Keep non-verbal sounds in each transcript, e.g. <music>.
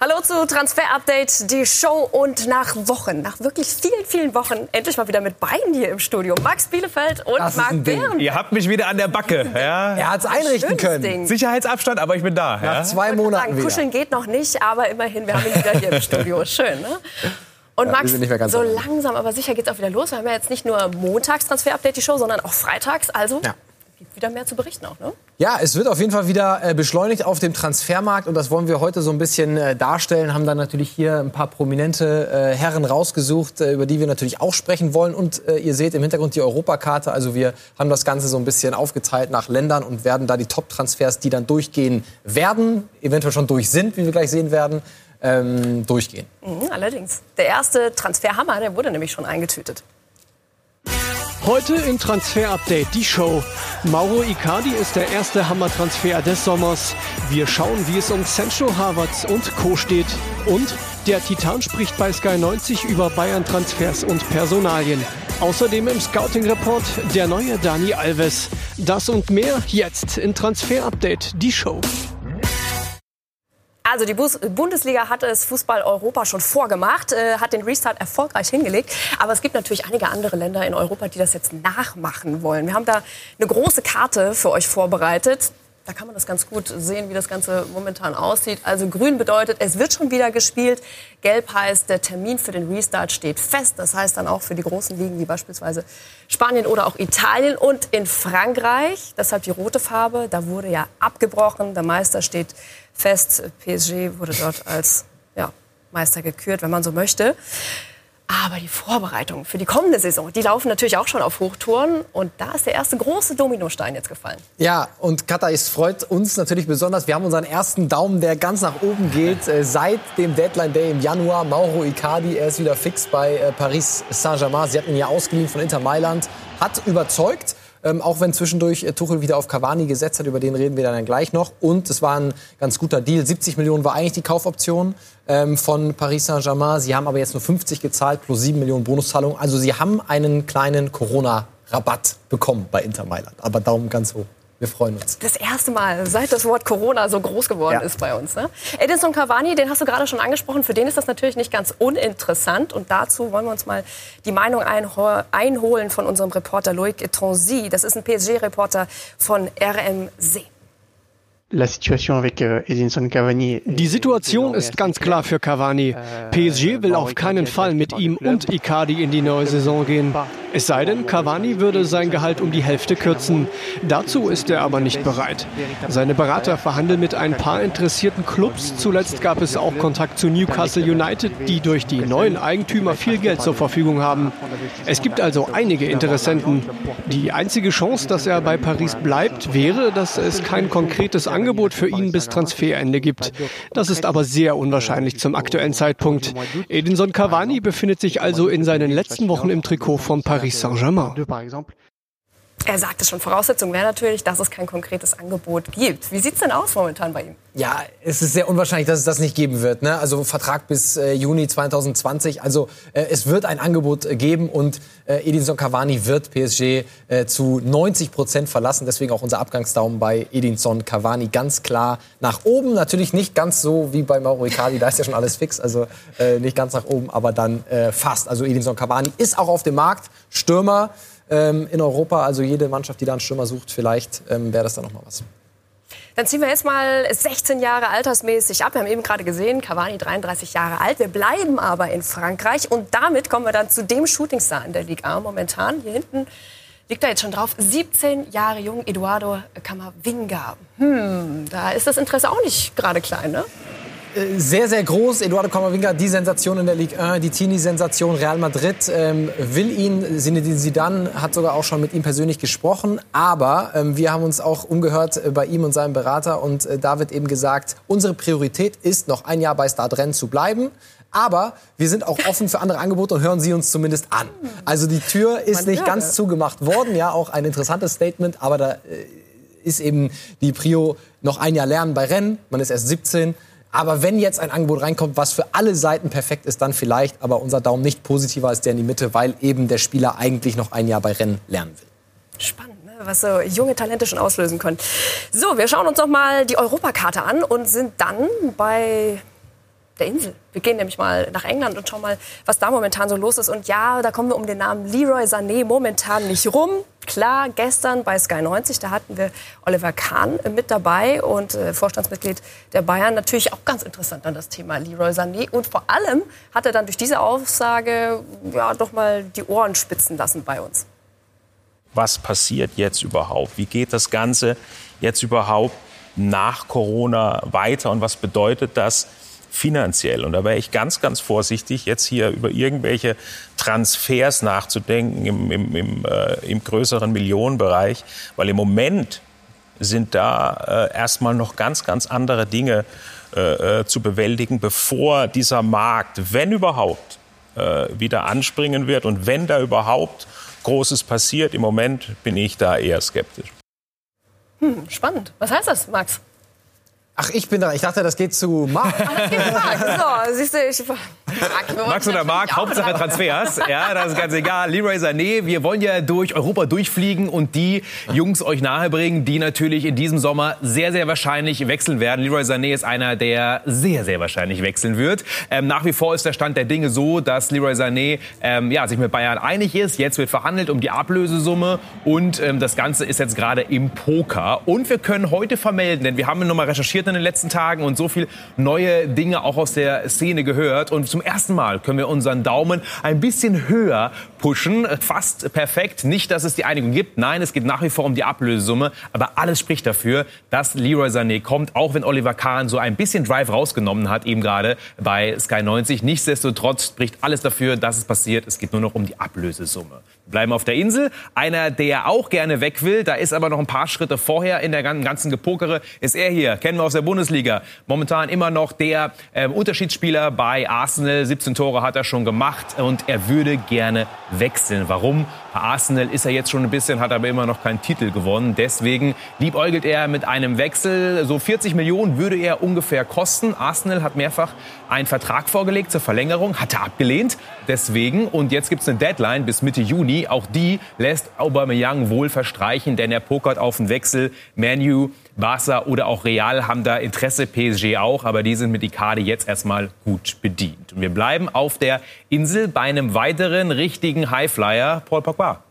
Hallo zu Transfer Update, die Show und nach Wochen, nach wirklich vielen, vielen Wochen, endlich mal wieder mit beiden hier im Studio. Max Bielefeld und Das Marc. Behren. Ihr habt mich wieder an der Backe. Ja? Er hat es einrichten können. Ding. Sicherheitsabstand, aber ich bin da. Nach Ja? zwei Sagen, Monaten wieder. kuscheln geht noch nicht, aber immerhin, wir haben ihn wieder hier im Studio. <laughs> Schön, ne? Und Ja, Max, sind nicht mehr ganz so langsam, aber sicher geht's auch wieder los. Wir haben ja jetzt nicht nur montags Transfer Update die Show, sondern auch freitags. Also Ja. Gibt wieder mehr zu berichten auch, ne? Ja, es wird auf jeden Fall wieder äh, beschleunigt auf dem Transfermarkt und das wollen wir heute so ein bisschen äh, darstellen. Haben dann natürlich hier ein paar prominente äh, Herren rausgesucht, über die wir natürlich auch sprechen wollen. Und ihr seht im Hintergrund die Europakarte. Also wir haben das Ganze so ein bisschen aufgeteilt nach Ländern und werden da die Top-Transfers, die dann durchgehen werden, eventuell schon durch sind, wie wir gleich sehen werden, ähm, durchgehen. Mhm, allerdings. Der erste Transferhammer, der wurde nämlich schon eingetütet. Heute in Transfer Update die Show. Mauro Icardi ist der erste Hammertransfer des Sommers. Wir schauen, wie es um Sancho Havertz und Co. steht. Und der Titan spricht bei Sky 90 über Bayern-Transfers und Personalien. Außerdem im Scouting-Report der neue Dani Alves. Das und mehr jetzt in Transfer Update die Show. Also die Bundesliga hat es Fußball Europa schon vorgemacht, äh, hat den Restart erfolgreich hingelegt. Aber es gibt natürlich einige andere Länder in Europa, die das jetzt nachmachen wollen. Wir haben da eine große Karte für euch vorbereitet. Da kann man das ganz gut sehen, wie das Ganze momentan aussieht. Also grün bedeutet, es wird schon wieder gespielt. Gelb heißt, der Termin für den Restart steht fest. Das heißt dann auch für die großen Ligen wie beispielsweise Spanien oder auch Italien. Und in Frankreich, deshalb die rote Farbe, da wurde ja abgebrochen. Der Meister steht fest. PSG wurde dort als ja, Meister gekürt, wenn man so möchte. Aber die Vorbereitungen für die kommende Saison, die laufen natürlich auch schon auf Hochtouren. Und da ist der erste große Dominostein jetzt gefallen. Ja, und Katar, es freut uns natürlich besonders. Wir haben unseren ersten Daumen, der ganz nach oben geht. <laughs> Äh, seit dem Deadline Day im Januar, Mauro Icardi, er ist wieder fix bei äh, Paris Saint-Germain. Sie hatten ihn ja ausgeliehen von Inter Mailand. Hat überzeugt. Ähm, auch wenn zwischendurch äh, Tuchel wieder auf Cavani gesetzt hat, über den reden wir dann gleich noch. Und es war ein ganz guter Deal. 70 Millionen war eigentlich die Kaufoption ähm, von Paris Saint-Germain. Sie haben aber jetzt nur 50 gezahlt plus 7 Millionen Bonuszahlung. Also sie haben einen kleinen Corona-Rabatt bekommen bei Inter Mailand. Aber Daumen ganz hoch. Wir freuen uns. Das erste Mal, seit das Wort Corona so groß geworden Ja. ist bei uns. Ne? Edinson Cavani, den hast du gerade schon angesprochen, für den ist das natürlich nicht ganz uninteressant. Und dazu wollen wir uns mal die Meinung einho- einholen von unserem Reporter Loïc Etranzy. Das ist ein PSG-Reporter von RMC. Die Situation ist ganz klar für Cavani. PSG will auf keinen Fall mit ihm und Icardi in die neue Saison gehen. Es sei denn, Cavani würde sein Gehalt um die Hälfte kürzen. Dazu ist er aber nicht bereit. Seine Berater verhandeln mit ein paar interessierten Clubs. Zuletzt gab es auch Kontakt zu Newcastle United, die durch die neuen Eigentümer viel Geld zur Verfügung haben. Es gibt also einige Interessenten. Die einzige Chance, dass er bei Paris bleibt, wäre, dass es kein konkretes Angebot für ihn bis Transferende gibt. Das ist aber sehr unwahrscheinlich zum aktuellen Zeitpunkt. Edinson Cavani befindet sich also in seinen letzten Wochen im Trikot von Paris Saint-Germain. Er sagt es schon, Voraussetzung wäre natürlich, dass es kein konkretes Angebot gibt. Wie sieht es denn aus momentan bei ihm? Ja, es ist sehr unwahrscheinlich, dass es das nicht geben wird. Ne? Also Vertrag bis äh, Juni 2020. Also äh, es wird ein Angebot äh, geben und äh, Edinson Cavani wird PSG äh, zu 90 Prozent verlassen. Deswegen auch unser Abgangsdaumen bei Edinson Cavani ganz klar nach oben. Natürlich nicht ganz so wie bei Mauro Icardi, da ist ja schon alles fix. Also äh, nicht ganz nach oben, aber dann fast. Also Edinson Cavani ist auch auf dem Markt. Stürmer ähm, in Europa. Also jede Mannschaft, die da einen Stürmer sucht, vielleicht ähm, wäre das dann noch mal was. Dann ziehen wir jetzt mal 16 Jahre altersmäßig ab. Wir haben eben gerade gesehen, Cavani 33 Jahre alt. Wir bleiben aber in Frankreich und damit kommen wir dann zu dem Shootingstar in der Liga momentan. Hier hinten liegt da jetzt schon drauf, 17 Jahre jung, Eduardo Camavinga. Hm, da ist das Interesse auch nicht gerade klein, ne? Sehr, sehr groß. Eduardo Camavinga, die Sensation in der Ligue 1, die Teenie-Sensation. Real Madrid ähm, will ihn. Zinedine Zidane hat sogar auch schon mit ihm persönlich gesprochen. Aber ähm, wir haben uns auch umgehört äh, bei ihm und seinem Berater. Und äh, da wird eben gesagt, unsere Priorität ist, noch ein Jahr bei Stadren zu bleiben. Aber wir sind auch offen für andere Angebote und hören Sie uns zumindest an. Also die Tür ist Man nicht ganz zugemacht worden. Ja, auch ein interessantes Statement. Aber da äh, ist eben die Prio noch ein Jahr lernen bei Rennen. Man ist erst 17. Aber wenn jetzt ein Angebot reinkommt, was für alle Seiten perfekt ist, dann vielleicht. Aber unser Daumen nicht positiver als der in die Mitte, weil eben der Spieler eigentlich noch ein Jahr bei Rennen lernen will. Spannend, ne? was so junge Talente schon auslösen können. So, wir schauen uns noch mal die Europakarte an und sind dann bei der Insel. Wir gehen nämlich mal nach England und schauen mal, was da momentan so los ist. Und ja, da kommen wir um den Namen Leroy Sané momentan nicht rum. Klar, gestern bei Sky 90, da hatten wir Oliver Kahn mit dabei und äh, Vorstandsmitglied der Bayern. Natürlich auch ganz interessant dann das Thema Leroy Sané. Und vor allem hat er dann durch diese Aussage ja doch mal die Ohren spitzen lassen bei uns. Was passiert jetzt überhaupt? Wie geht das Ganze jetzt überhaupt nach Corona weiter und was bedeutet das finanziell. Und da wäre ich ganz, ganz vorsichtig, jetzt hier über irgendwelche Transfers nachzudenken im, im, im, äh, im größeren Millionenbereich, weil im Moment sind da äh, erstmal noch ganz, ganz andere Dinge äh, äh zu bewältigen, bevor dieser Markt, wenn überhaupt, äh, wieder anspringen wird und wenn da überhaupt Großes passiert. Im Moment bin ich da eher skeptisch. Hm, spannend. Was heißt das, Max? Ach, ich bin da. Ich dachte, das geht zu Marc. das geht zu Marc. So, siehst du, ich Max oder Marc, Hauptsache Transfers. <laughs> Ja, das ist ganz egal. Leroy Sané, wir wollen ja durch Europa durchfliegen und die Jungs euch nahebringen, die natürlich in diesem Sommer sehr, sehr wahrscheinlich wechseln werden. Leroy Sané ist einer, der sehr, sehr wahrscheinlich wechseln wird. Ähm, nach wie vor ist der Stand der Dinge so, dass Leroy Sané ähm, ja, sich mit Bayern einig ist. Jetzt wird verhandelt um die Ablösesumme und ähm, das Ganze ist jetzt gerade im Poker. Und wir können heute vermelden, denn wir haben nochmal recherchiert in den letzten Tagen und so viel neue Dinge auch aus der Szene gehört. Und zum ersten Mal können wir unseren Daumen ein bisschen höher pushen. Fast perfekt. Nicht, dass es die Einigung gibt. Nein, es geht nach wie vor um die Ablösesumme. Aber alles spricht dafür, dass Leroy Sané kommt, auch wenn Oliver Kahn so ein bisschen Drive rausgenommen hat, eben gerade bei Sky 90. Nichtsdestotrotz spricht alles dafür, dass es passiert. Es geht nur noch um die Ablösesumme. Wir bleiben auf der Insel. Einer, der auch gerne weg will, da ist aber noch ein paar Schritte vorher in der ganzen Gepokere, ist er hier. Kennen wir aus der Bundesliga. Momentan immer noch der äh, Unterschiedsspieler bei Arsenal. 17 Tore hat er schon gemacht und er würde gerne wechseln. Warum? Bei Arsenal ist er jetzt schon ein bisschen, hat aber immer noch keinen Titel gewonnen. Deswegen liebäugelt er mit einem Wechsel. So 40 Millionen würde er ungefähr kosten. Arsenal hat mehrfach einen Vertrag vorgelegt zur Verlängerung, hat er abgelehnt. Deswegen, und jetzt gibt es eine Deadline bis Mitte Juni. Auch die lässt Aubameyang wohl verstreichen, denn er pokert auf den Wechsel. Manu Barca oder auch Real haben da Interesse, PSG auch, aber die sind mit Icardi jetzt erstmal gut bedient. Und wir bleiben auf der Insel bei einem weiteren richtigen Highflyer, Paul Pogba.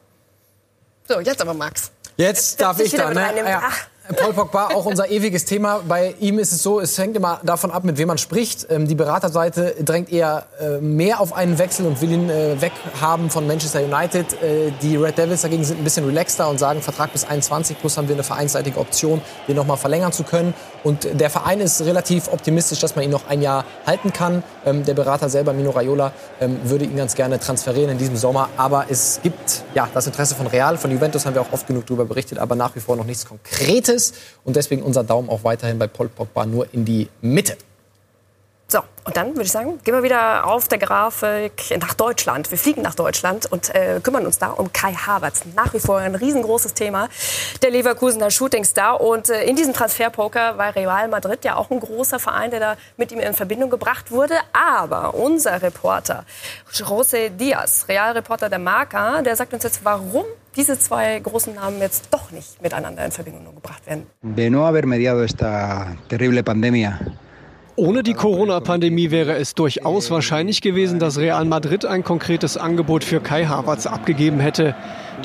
So, jetzt aber Max. Jetzt, jetzt darf ich da, ne? Ja. Paul Pogba, auch unser ewiges Thema. Bei ihm ist es so, es hängt immer davon ab, mit wem man spricht. Ähm, die Beraterseite drängt eher äh, mehr auf einen Wechsel und will ihn äh, weghaben von Manchester United. Äh, die Red Devils dagegen sind ein bisschen relaxter und sagen, Vertrag bis 21 plus haben wir eine vereinsseitige Option, den noch mal verlängern zu können. Und der Verein ist relativ optimistisch, dass man ihn noch ein Jahr halten kann. Ähm, der Berater selber, Mino Raiola, ähm, würde ihn ganz gerne transferieren in diesem Sommer. Aber es gibt ja das Interesse von Real, von Juventus haben wir auch oft genug darüber berichtet, aber nach wie vor noch nichts Konkretes. Und deswegen unser Daumen auch weiterhin bei Paul Pogba nur in die Mitte. So, und dann würde ich sagen, gehen wir wieder auf der Grafik nach Deutschland. Wir fliegen nach Deutschland und äh, kümmern uns da um Kai Havertz. Nach wie vor ein riesengroßes Thema. Der Leverkusener Shootingstar. Und äh, in diesem Transferpoker war Real Madrid ja auch ein großer Verein, der da mit ihm in Verbindung gebracht wurde. Aber unser Reporter, José Diaz, Realreporter der Marca, der sagt uns jetzt, warum diese zwei großen Namen jetzt doch nicht miteinander in Verbindung gebracht werden. De no haber mediado esta terrible pandemia ohne die Corona-Pandemie wäre es durchaus wahrscheinlich gewesen, dass Real Madrid ein konkretes Angebot für Kai Havertz abgegeben hätte.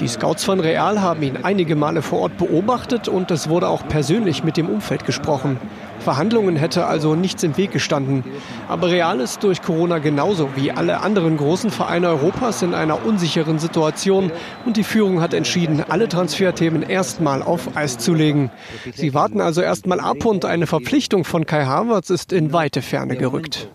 Die Scouts von Real haben ihn einige Male vor Ort beobachtet und es wurde auch persönlich mit dem Umfeld gesprochen. Verhandlungen hätte also nichts im Weg gestanden. Aber Real ist durch Corona genauso wie alle anderen großen Vereine Europas in einer unsicheren Situation und die Führung hat entschieden, alle Transferthemen erstmal auf Eis zu legen. Sie warten also erstmal ab und eine Verpflichtung von Kai Havertz ist in weite Ferne gerückt.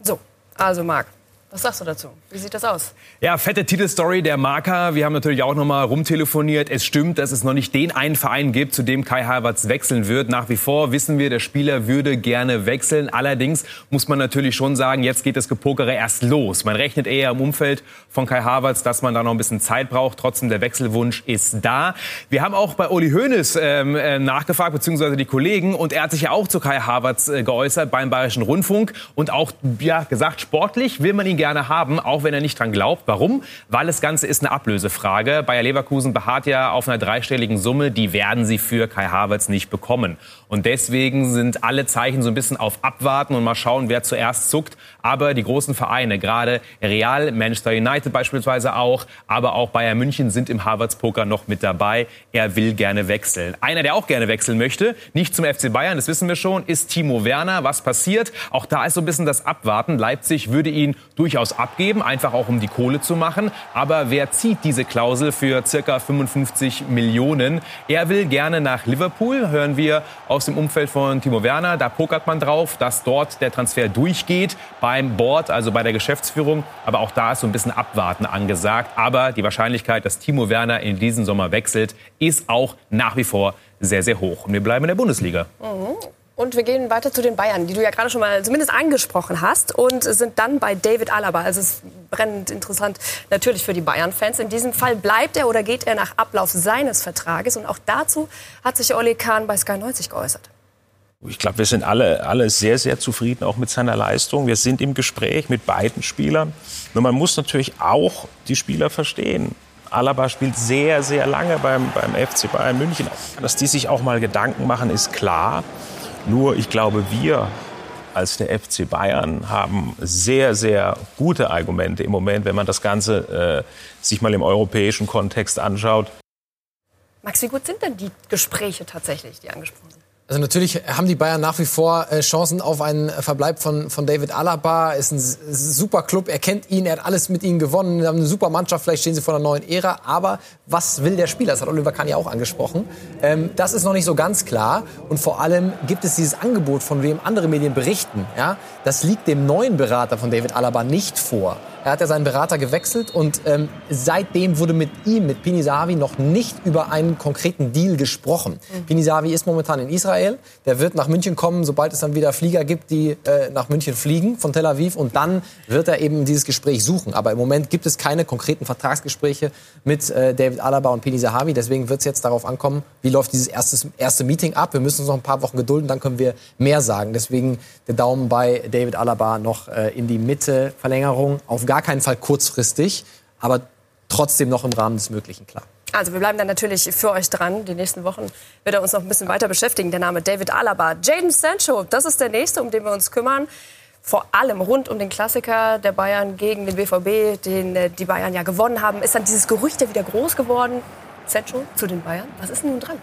So, also Marc, was sagst du dazu? Wie sieht das aus? Ja, fette Titelstory der Marker. Wir haben natürlich auch noch mal rumtelefoniert. Es stimmt, dass es noch nicht den einen Verein gibt, zu dem Kai Havertz wechseln wird. Nach wie vor wissen wir, der Spieler würde gerne wechseln. Allerdings muss man natürlich schon sagen, jetzt geht das Gepokere erst los. Man rechnet eher im Umfeld von Kai Havertz, dass man da noch ein bisschen Zeit braucht. Trotzdem, der Wechselwunsch ist da. Wir haben auch bei Uli Hoeneß ähm, äh, nachgefragt, beziehungsweise die Kollegen. Und er hat sich ja auch zu Kai Havertz äh, geäußert beim Bayerischen Rundfunk. Und auch ja, gesagt, sportlich will man ihn ihn gerne haben, auch wenn er nicht dran glaubt. Warum? Weil das Ganze ist eine Ablösefrage. Bayer Leverkusen beharrt ja auf einer dreistelligen Summe. Die werden sie für Kai Havertz nicht bekommen. Und deswegen sind alle Zeichen so ein bisschen auf Abwarten und mal schauen, wer zuerst zuckt. Aber die großen Vereine, gerade Real, Manchester United beispielsweise auch, aber auch Bayern München sind im Harvards-Poker noch mit dabei. Er will gerne wechseln. Einer, der auch gerne wechseln möchte, nicht zum FC Bayern, das wissen wir schon, ist Timo Werner. Was passiert? Auch da ist so ein bisschen das Abwarten. Leipzig würde ihn durchaus abgeben, einfach auch um die Kohle zu machen. Aber wer zieht diese Klausel für circa 55 Millionen? Er will gerne nach Liverpool, hören wir aus dem Umfeld von Timo Werner. Da pokert man drauf, dass dort der Transfer durchgeht beim Board, also bei der Geschäftsführung. Aber auch da ist so ein bisschen Abwarten angesagt. Aber die Wahrscheinlichkeit, dass Timo Werner in diesem Sommer wechselt, ist auch nach wie vor sehr, sehr hoch. Und wir bleiben in der Bundesliga. Mhm. Und wir gehen weiter zu den Bayern, die du ja gerade schon mal zumindest angesprochen hast und sind dann bei David Alaba. Also es ist brennend interessant natürlich für die Bayern-Fans. In diesem Fall bleibt er oder geht er nach Ablauf seines Vertrages. Und auch dazu hat sich Oli Kahn bei Sky 90 geäußert. Ich glaube, wir sind alle, alle sehr, sehr zufrieden auch mit seiner Leistung. Wir sind im Gespräch mit beiden Spielern. Nur man muss natürlich auch die Spieler verstehen. Alaba spielt sehr, sehr lange beim, beim FC Bayern München. Dass die sich auch mal Gedanken machen, ist klar. Nur ich glaube, wir als der FC Bayern haben sehr, sehr gute Argumente im Moment, wenn man das Ganze äh, sich mal im europäischen Kontext anschaut. Max, wie gut sind denn die Gespräche tatsächlich, die angesprochen sind? Also natürlich haben die Bayern nach wie vor äh, Chancen auf einen Verbleib von, von David Alaba. Ist ein super Club, er kennt ihn, er hat alles mit ihnen gewonnen, haben eine super Mannschaft, vielleicht stehen sie vor einer neuen Ära. Aber was will der Spieler? Das hat Oliver Kahn ja auch angesprochen. Ähm, das ist noch nicht so ganz klar. Und vor allem gibt es dieses Angebot, von dem andere Medien berichten. Ja? Das liegt dem neuen Berater von David Alaba nicht vor. Er hat ja seinen Berater gewechselt und ähm, seitdem wurde mit ihm, mit Pini Sahavi, noch nicht über einen konkreten Deal gesprochen. Mhm. Pini Sahavi ist momentan in Israel. Der wird nach München kommen, sobald es dann wieder Flieger gibt, die äh, nach München fliegen von Tel Aviv. Und dann wird er eben dieses Gespräch suchen. Aber im Moment gibt es keine konkreten Vertragsgespräche mit äh, David Alaba und Pini Sahavi. Deswegen wird es jetzt darauf ankommen, wie läuft dieses erste, erste Meeting ab. Wir müssen uns noch ein paar Wochen gedulden, dann können wir mehr sagen. Deswegen der Daumen bei David Alaba noch äh, in die Mitte. Verlängerung auf gar gar keinen Fall kurzfristig, aber trotzdem noch im Rahmen des Möglichen klar. Also wir bleiben dann natürlich für euch dran. Die nächsten Wochen wird er uns noch ein bisschen weiter beschäftigen. Der Name David Alaba. Jaden Sancho, das ist der nächste, um den wir uns kümmern. Vor allem rund um den Klassiker der Bayern gegen den BVB, den äh, die Bayern ja gewonnen haben, ist dann dieses Gerücht ja wieder groß geworden. Sancho zu den Bayern. Was ist denn nun dran?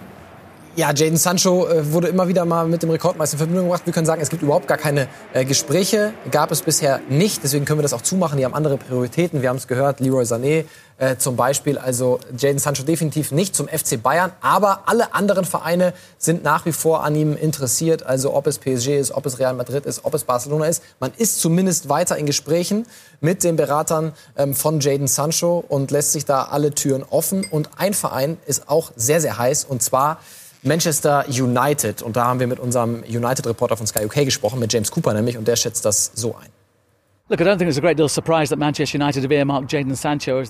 Ja, Jaden Sancho äh, wurde immer wieder mal mit dem Rekordmeister in Verbindung gebracht. Wir können sagen, es gibt überhaupt gar keine äh, Gespräche. Gab es bisher nicht. Deswegen können wir das auch zumachen. Die haben andere Prioritäten. Wir haben es gehört, Leroy Sané äh, zum Beispiel. Also Jaden Sancho definitiv nicht zum FC Bayern. Aber alle anderen Vereine sind nach wie vor an ihm interessiert. Also ob es PSG ist, ob es Real Madrid ist, ob es Barcelona ist. Man ist zumindest weiter in Gesprächen mit den Beratern ähm, von Jaden Sancho und lässt sich da alle Türen offen. Und ein Verein ist auch sehr, sehr heiß. Und zwar Manchester United. Und da haben wir mit unserem United-Reporter von Sky UK gesprochen, mit James Cooper nämlich, und der schätzt das so ein.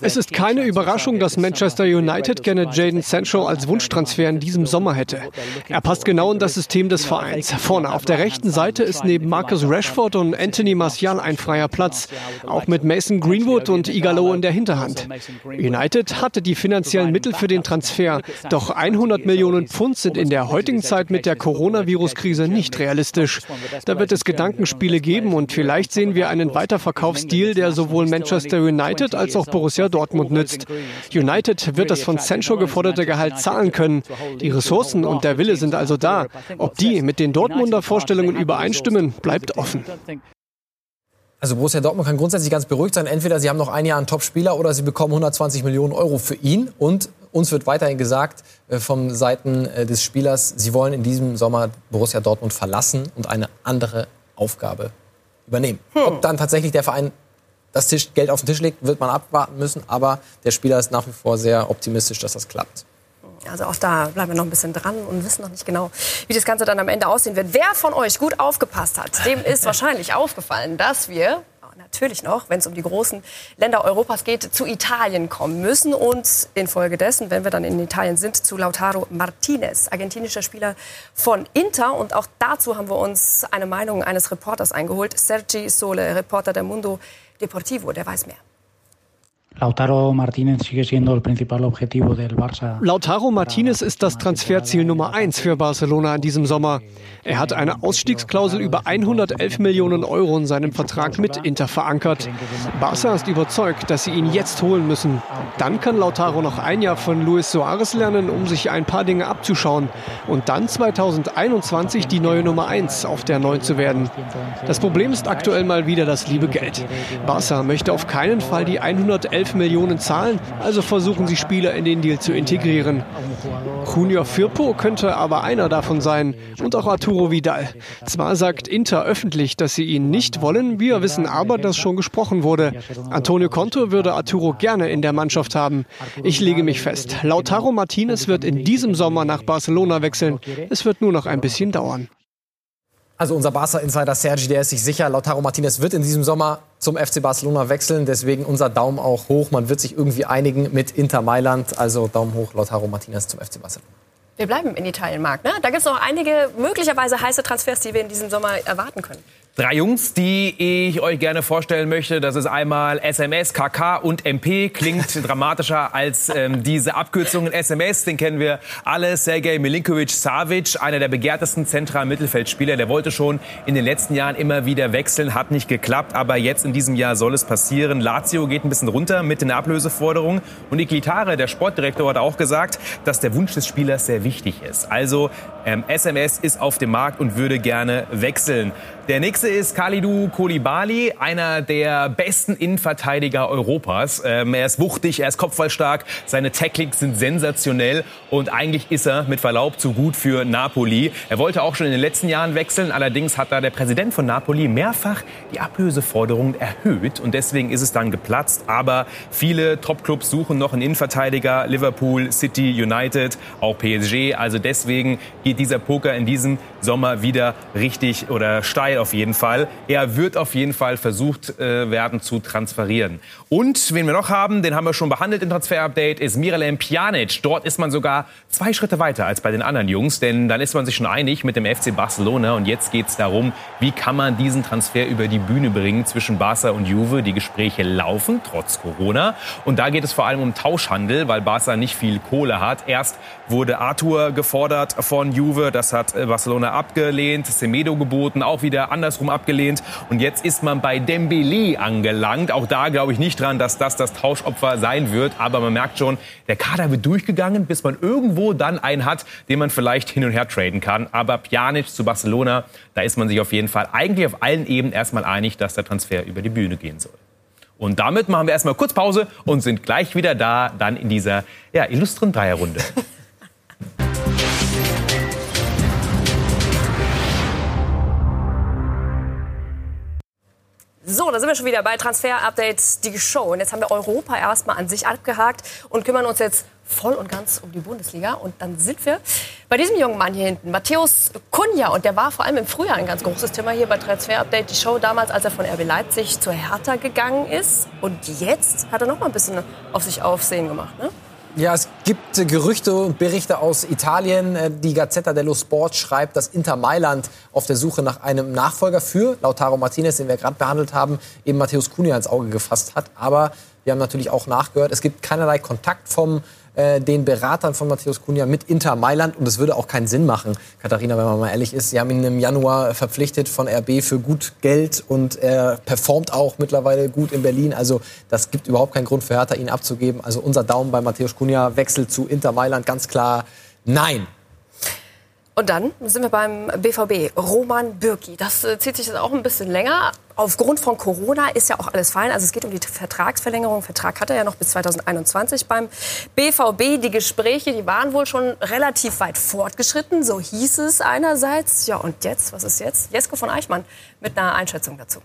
Es ist keine Überraschung, dass Manchester United gerne Jaden Sancho als Wunschtransfer in diesem Sommer hätte. Er passt genau in das System des Vereins. Vorne auf der rechten Seite ist neben Marcus Rashford und Anthony Martial ein freier Platz. Auch mit Mason Greenwood und Igalo in der Hinterhand. United hatte die finanziellen Mittel für den Transfer. Doch 100 Millionen Pfund sind in der heutigen Zeit mit der Coronavirus-Krise nicht realistisch. Da wird es Gedankenspiele geben und vielleicht sehen wir einen weiteren Weiterverkaufsdeal, der sowohl Manchester United als auch Borussia Dortmund nützt. United wird das von Sancho geforderte Gehalt zahlen können. Die Ressourcen und der Wille sind also da. Ob die mit den Dortmunder Vorstellungen übereinstimmen, bleibt offen. Also Borussia Dortmund kann grundsätzlich ganz beruhigt sein. Entweder sie haben noch ein Jahr einen Top-Spieler oder sie bekommen 120 Millionen Euro für ihn. Und uns wird weiterhin gesagt äh, vom Seiten äh, des Spielers, sie wollen in diesem Sommer Borussia Dortmund verlassen und eine andere Aufgabe übernehmen. Hm. Ob dann tatsächlich der Verein das Tisch, Geld auf den Tisch legt, wird man abwarten müssen. Aber der Spieler ist nach wie vor sehr optimistisch, dass das klappt. Also auch da bleiben wir noch ein bisschen dran und wissen noch nicht genau, wie das Ganze dann am Ende aussehen wird. Wer von euch gut aufgepasst hat, dem ist <laughs> wahrscheinlich aufgefallen, dass wir natürlich noch, wenn es um die großen Länder Europas geht, zu Italien kommen müssen. Und infolgedessen, wenn wir dann in Italien sind, zu Lautaro Martinez, argentinischer Spieler von Inter. Und auch dazu haben wir uns eine Meinung eines Reporters eingeholt. Sergi Sole, Reporter der Mundo Deportivo, der weiß mehr. Lautaro Martinez sigue siendo el principal objetivo del Barça. Lautaro Martinez ist das Transferziel Nummer eins für Barcelona in diesem Sommer. Er hat eine Ausstiegsklausel über 111 Millionen Euro in seinem Vertrag mit Inter verankert. Barca ist überzeugt, dass sie ihn jetzt holen müssen. Dann kann Lautaro noch ein Jahr von Luis Suarez lernen, um sich ein paar Dinge abzuschauen. Und dann 2021 die neue Nummer eins auf der Neun zu werden. Das Problem ist aktuell mal wieder das liebe Geld. Barca möchte auf keinen Fall die 111 11 Millionen zahlen, also versuchen sie Spieler in den Deal zu integrieren. Junior Firpo könnte aber einer davon sein und auch Arturo Vidal. Zwar sagt Inter öffentlich, dass sie ihn nicht wollen, wir wissen aber, dass schon gesprochen wurde. Antonio Conto würde Arturo gerne in der Mannschaft haben. Ich lege mich fest, Lautaro Martinez wird in diesem Sommer nach Barcelona wechseln. Es wird nur noch ein bisschen dauern. Also unser Barca-Insider Sergi, der ist sich sicher, Lautaro Martinez wird in diesem Sommer zum FC Barcelona wechseln. Deswegen unser Daumen auch hoch. Man wird sich irgendwie einigen mit Inter Mailand. Also Daumen hoch, Lautaro Martinez zum FC Barcelona. Wir bleiben in Italien, Marc. Ne? Da gibt es noch einige möglicherweise heiße Transfers, die wir in diesem Sommer erwarten können. Drei Jungs, die ich euch gerne vorstellen möchte. Das ist einmal SMS, KK und MP. Klingt <laughs> dramatischer als ähm, diese Abkürzungen. SMS, den kennen wir alle. Sergej Milinkovic-Savic, einer der begehrtesten zentralen Mittelfeldspieler. Der wollte schon in den letzten Jahren immer wieder wechseln, hat nicht geklappt. Aber jetzt in diesem Jahr soll es passieren. Lazio geht ein bisschen runter mit den Ablöseforderungen. Und Iglitare, der Sportdirektor, hat auch gesagt, dass der Wunsch des Spielers sehr wichtig ist. Also ähm, SMS ist auf dem Markt und würde gerne wechseln. Der nächste ist Kalidou Koulibaly, einer der besten Innenverteidiger Europas. Ähm, er ist wuchtig, er ist kopfballstark, seine Tacklings sind sensationell und eigentlich ist er mit Verlaub zu gut für Napoli. Er wollte auch schon in den letzten Jahren wechseln, allerdings hat da der Präsident von Napoli mehrfach die Ablöseforderungen erhöht und deswegen ist es dann geplatzt. Aber viele Topclubs suchen noch einen Innenverteidiger, Liverpool, City, United, auch PSG. Also deswegen geht dieser Poker in diesem Sommer wieder richtig oder steil auf jeden Fall. Er wird auf jeden Fall versucht äh, werden zu transferieren. Und wen wir noch haben, den haben wir schon behandelt im Transfer-Update, ist Miralem Pjanic. Dort ist man sogar zwei Schritte weiter als bei den anderen Jungs, denn dann ist man sich schon einig mit dem FC Barcelona. Und jetzt geht es darum, wie kann man diesen Transfer über die Bühne bringen zwischen Barca und Juve. Die Gespräche laufen, trotz Corona. Und da geht es vor allem um Tauschhandel, weil Barca nicht viel Kohle hat. Erst wurde Arthur gefordert von Juve, das hat äh, Barcelona abgelehnt, Semedo geboten, auch wieder andersrum abgelehnt. Und jetzt ist man bei Dembele angelangt. Auch da glaube ich nicht dran, dass das das Tauschopfer sein wird. Aber man merkt schon, der Kader wird durchgegangen, bis man irgendwo dann einen hat, den man vielleicht hin und her traden kann. Aber Pjanic zu Barcelona, da ist man sich auf jeden Fall eigentlich auf allen Ebenen erstmal einig, dass der Transfer über die Bühne gehen soll. Und damit machen wir erstmal kurz Pause und sind gleich wieder da, dann in dieser ja, illustren Dreierrunde. <laughs> So, da sind wir schon wieder bei Transfer Updates, die Show. Und jetzt haben wir Europa erstmal an sich abgehakt und kümmern uns jetzt voll und ganz um die Bundesliga. Und dann sind wir bei diesem jungen Mann hier hinten, Matthäus Kunja. Und der war vor allem im Frühjahr ein ganz großes Thema hier bei Transfer Update, die Show damals, als er von RB Leipzig zur Hertha gegangen ist. Und jetzt hat er noch mal ein bisschen auf sich Aufsehen gemacht, ne? Ja, es gibt Gerüchte und Berichte aus Italien. Äh, die Gazzetta dello Sport schreibt, dass Inter Mailand auf der Suche nach einem Nachfolger für Lautaro Martinez, den wir gerade behandelt haben, eben Matthäus Cunha ins Auge gefasst hat. Aber wir haben natürlich auch nachgehört, es gibt keinerlei Kontakt vom äh, den Beratern von Matthäus Cunha mit Inter Mailand. Und es würde auch keinen Sinn machen, Katharina, wenn man mal ehrlich ist. Sie haben ihn im Januar verpflichtet von RB für gut Geld und er performt auch mittlerweile gut in Berlin. Also das gibt überhaupt keinen Grund für Hertha, ihn abzugeben. Also unser Daumen bei Matthäus Cunha, Wechsel zu Inter Mailand, ganz klar nein. Und dann sind wir beim BVB. Roman Bürki. Das äh, zieht sich jetzt auch ein bisschen länger. Aufgrund von Corona ist ja auch alles fein. Also es geht um die Vertragsverlängerung. Vertrag hat er ja noch bis 2021 beim BVB. Die Gespräche, die waren wohl schon relativ weit fortgeschritten. So hieß es einerseits. Ja, und jetzt? Was ist jetzt? Jesko von Eichmann mit einer Einschätzung dazu.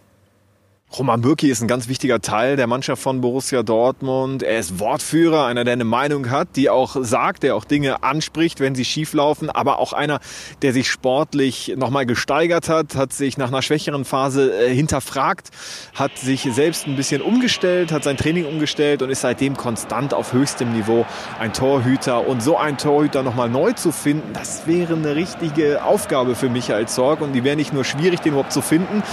Roman Bürki ist ein ganz wichtiger Teil der Mannschaft von Borussia Dortmund. Er ist Wortführer, einer, der eine Meinung hat, die auch sagt, der auch Dinge anspricht, wenn sie schieflaufen, aber auch einer, der sich sportlich nochmal gesteigert hat, hat sich nach einer schwächeren Phase äh, hinterfragt, hat sich selbst ein bisschen umgestellt, hat sein Training umgestellt und ist seitdem konstant auf höchstem Niveau ein Torhüter. Und so einen Torhüter nochmal neu zu finden, das wäre eine richtige Aufgabe für Michael Zorg und die wäre nicht nur schwierig, den überhaupt zu finden.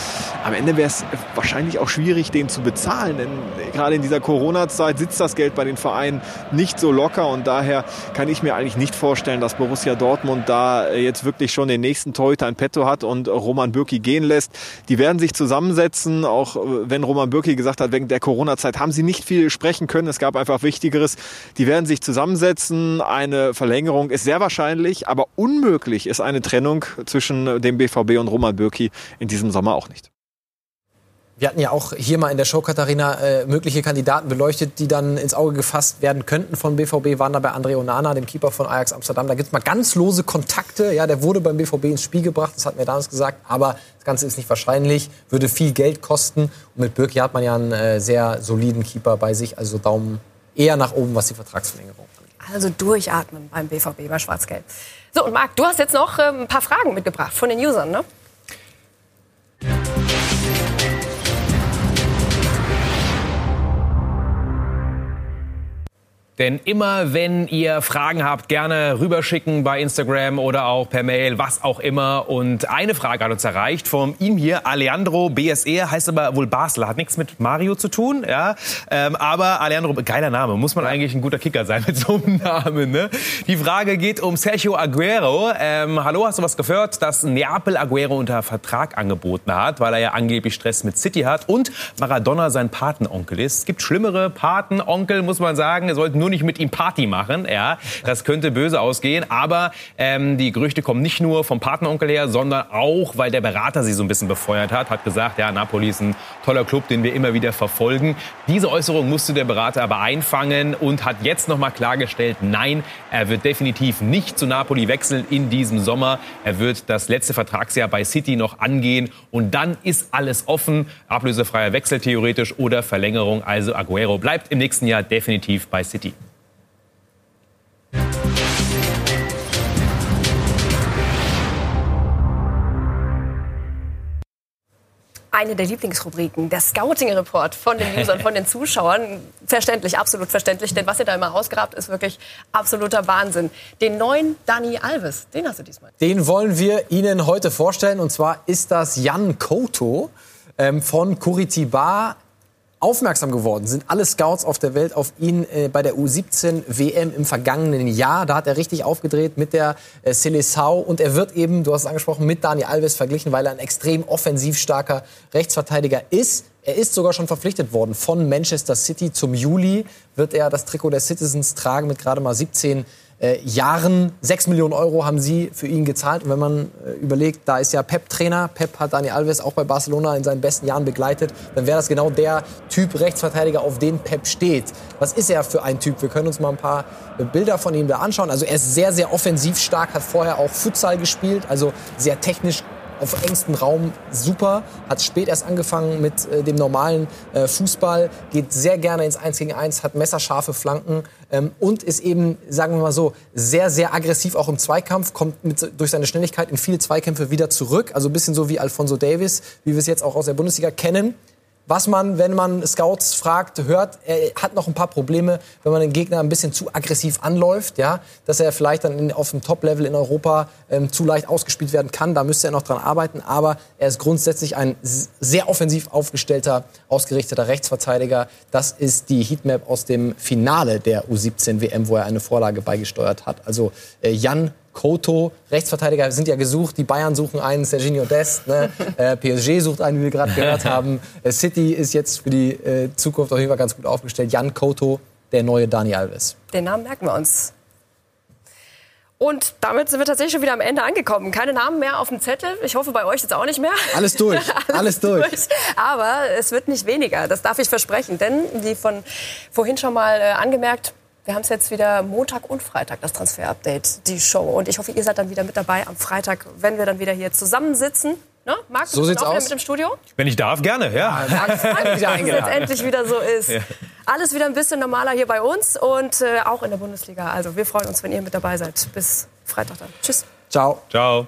Am Ende wäre es wahrscheinlich wahrscheinlich auch schwierig, den zu bezahlen. Denn gerade in dieser Corona-Zeit sitzt das Geld bei den Vereinen nicht so locker und daher kann ich mir eigentlich nicht vorstellen, dass Borussia Dortmund da jetzt wirklich schon den nächsten Torhüter in petto hat und Roman Bürki gehen lässt. Die werden sich zusammensetzen, auch wenn Roman Bürki gesagt hat, wegen der Corona-Zeit haben sie nicht viel sprechen können. Es gab einfach Wichtigeres. Die werden sich zusammensetzen. Eine Verlängerung ist sehr wahrscheinlich, aber unmöglich ist eine Trennung zwischen dem BVB und Roman Bürki in diesem Sommer auch nicht. Wir hatten ja auch hier mal in der Show, Katharina, äh, mögliche Kandidaten beleuchtet, die dann ins Auge gefasst werden könnten von BVB. Waren da bei André Onana, dem Keeper von Ajax Amsterdam. Da gibt es mal ganz lose Kontakte. Ja, der wurde beim BVB ins Spiel gebracht, das hatten wir damals gesagt. Aber das Ganze ist nicht wahrscheinlich, würde viel Geld kosten. Und mit Birki hat man ja einen äh, sehr soliden Keeper bei sich. Also Daumen eher nach oben, was die Vertragsverlängerung angeht. Also durchatmen beim BVB bei Schwarz-Gelb. So, und Marc, du hast jetzt noch ähm, ein paar Fragen mitgebracht von den Usern, ne? Denn immer wenn ihr Fragen habt, gerne rüberschicken bei Instagram oder auch per Mail, was auch immer. Und eine Frage hat uns erreicht von ihm hier, Alejandro BSE, heißt aber wohl Basler, hat nichts mit Mario zu tun, ja. Ähm, aber Alejandro, geiler Name, muss man eigentlich ein guter Kicker sein mit so einem <laughs> Namen, ne? Die Frage geht um Sergio Aguero. Ähm, hallo, hast du was gehört, dass Neapel Aguero unter Vertrag angeboten hat, weil er ja angeblich Stress mit City hat und Maradona sein Patenonkel ist. Es gibt schlimmere Patenonkel, muss man sagen. Er sollte nur nur nicht mit ihm Party machen. Ja, das könnte böse ausgehen. Aber ähm, die Gerüchte kommen nicht nur vom Partneronkel her, sondern auch, weil der Berater sie so ein bisschen befeuert hat, hat gesagt, ja, Napoli ist ein toller Club, den wir immer wieder verfolgen. Diese Äußerung musste der Berater aber einfangen und hat jetzt noch mal klargestellt, nein, er wird definitiv nicht zu Napoli wechseln in diesem Sommer. Er wird das letzte Vertragsjahr bei City noch angehen und dann ist alles offen. Ablösefreier Wechsel theoretisch oder Verlängerung. Also Aguero bleibt im nächsten Jahr definitiv bei City. Eine der Lieblingsrubriken, der Scouting-Report von den Usern, von den <laughs> Zuschauern. Verständlich, absolut verständlich, denn was ihr da immer ausgrabt, ist wirklich absoluter Wahnsinn. Den neuen Dani Alves, den hast du diesmal. Den wollen wir Ihnen heute vorstellen und zwar ist das Jan Koto ähm, von Curitiba aufmerksam geworden sind alle Scouts auf der Welt auf ihn äh, bei der U17 WM im vergangenen Jahr. Da hat er richtig aufgedreht mit der äh, Seleção und er wird eben, du hast es angesprochen, mit Dani Alves verglichen, weil er ein extrem offensiv starker Rechtsverteidiger ist. Er ist sogar schon verpflichtet worden von Manchester City. Zum Juli wird er das Trikot der Citizens tragen mit gerade mal 17 äh, Jahren. Sechs Millionen Euro haben sie für ihn gezahlt. Und wenn man äh, überlegt, da ist ja Pep Trainer, Pep hat Dani Alves auch bei Barcelona in seinen besten Jahren begleitet, dann wäre das genau der Typ Rechtsverteidiger, auf den Pep steht. Was ist er für ein Typ? Wir können uns mal ein paar äh, Bilder von ihm da anschauen. Also er ist sehr, sehr offensiv stark, hat vorher auch Futsal gespielt, also sehr technisch auf engstem Raum super, hat spät erst angefangen mit äh, dem normalen äh, Fußball, geht sehr gerne ins 1 gegen 1, hat messerscharfe Flanken ähm, und ist eben, sagen wir mal so, sehr, sehr aggressiv auch im Zweikampf, kommt mit, durch seine Schnelligkeit in viele Zweikämpfe wieder zurück, also ein bisschen so wie Alfonso Davis, wie wir es jetzt auch aus der Bundesliga kennen was man, wenn man Scouts fragt, hört, er hat noch ein paar Probleme, wenn man den Gegner ein bisschen zu aggressiv anläuft, ja, dass er vielleicht dann in, auf dem Top-Level in Europa ähm, zu leicht ausgespielt werden kann. Da müsste er noch dran arbeiten, aber er ist grundsätzlich ein sehr offensiv aufgestellter, ausgerichteter Rechtsverteidiger. Das ist die Heatmap aus dem Finale der U17 WM, wo er eine Vorlage beigesteuert hat. Also äh, Jan Koto, Rechtsverteidiger sind ja gesucht. Die Bayern suchen einen, Serginho Dest. Ne? <laughs> äh, PSG sucht einen, wie wir gerade gehört haben. Äh, City ist jetzt für die äh, Zukunft auf jeden Fall ganz gut aufgestellt. Jan Koto, der neue Dani Alves. Den Namen merken wir uns. Und damit sind wir tatsächlich schon wieder am Ende angekommen. Keine Namen mehr auf dem Zettel. Ich hoffe, bei euch jetzt auch nicht mehr. Alles durch. <laughs> Alles, Alles durch. durch. Aber es wird nicht weniger. Das darf ich versprechen. Denn, wie von vorhin schon mal äh, angemerkt, wir haben es jetzt wieder Montag und Freitag, das Transfer-Update, die Show. Und ich hoffe, ihr seid dann wieder mit dabei am Freitag, wenn wir dann wieder hier zusammensitzen. Ne? Marc, so sieht's auch aus. mit im Studio? Wenn ich darf, gerne, ja. ja Marc, <laughs> dass es jetzt endlich wieder so ist. Ja. Alles wieder ein bisschen normaler hier bei uns und äh, auch in der Bundesliga. Also wir freuen uns, wenn ihr mit dabei seid. Bis Freitag dann. Tschüss. Ciao. Ciao.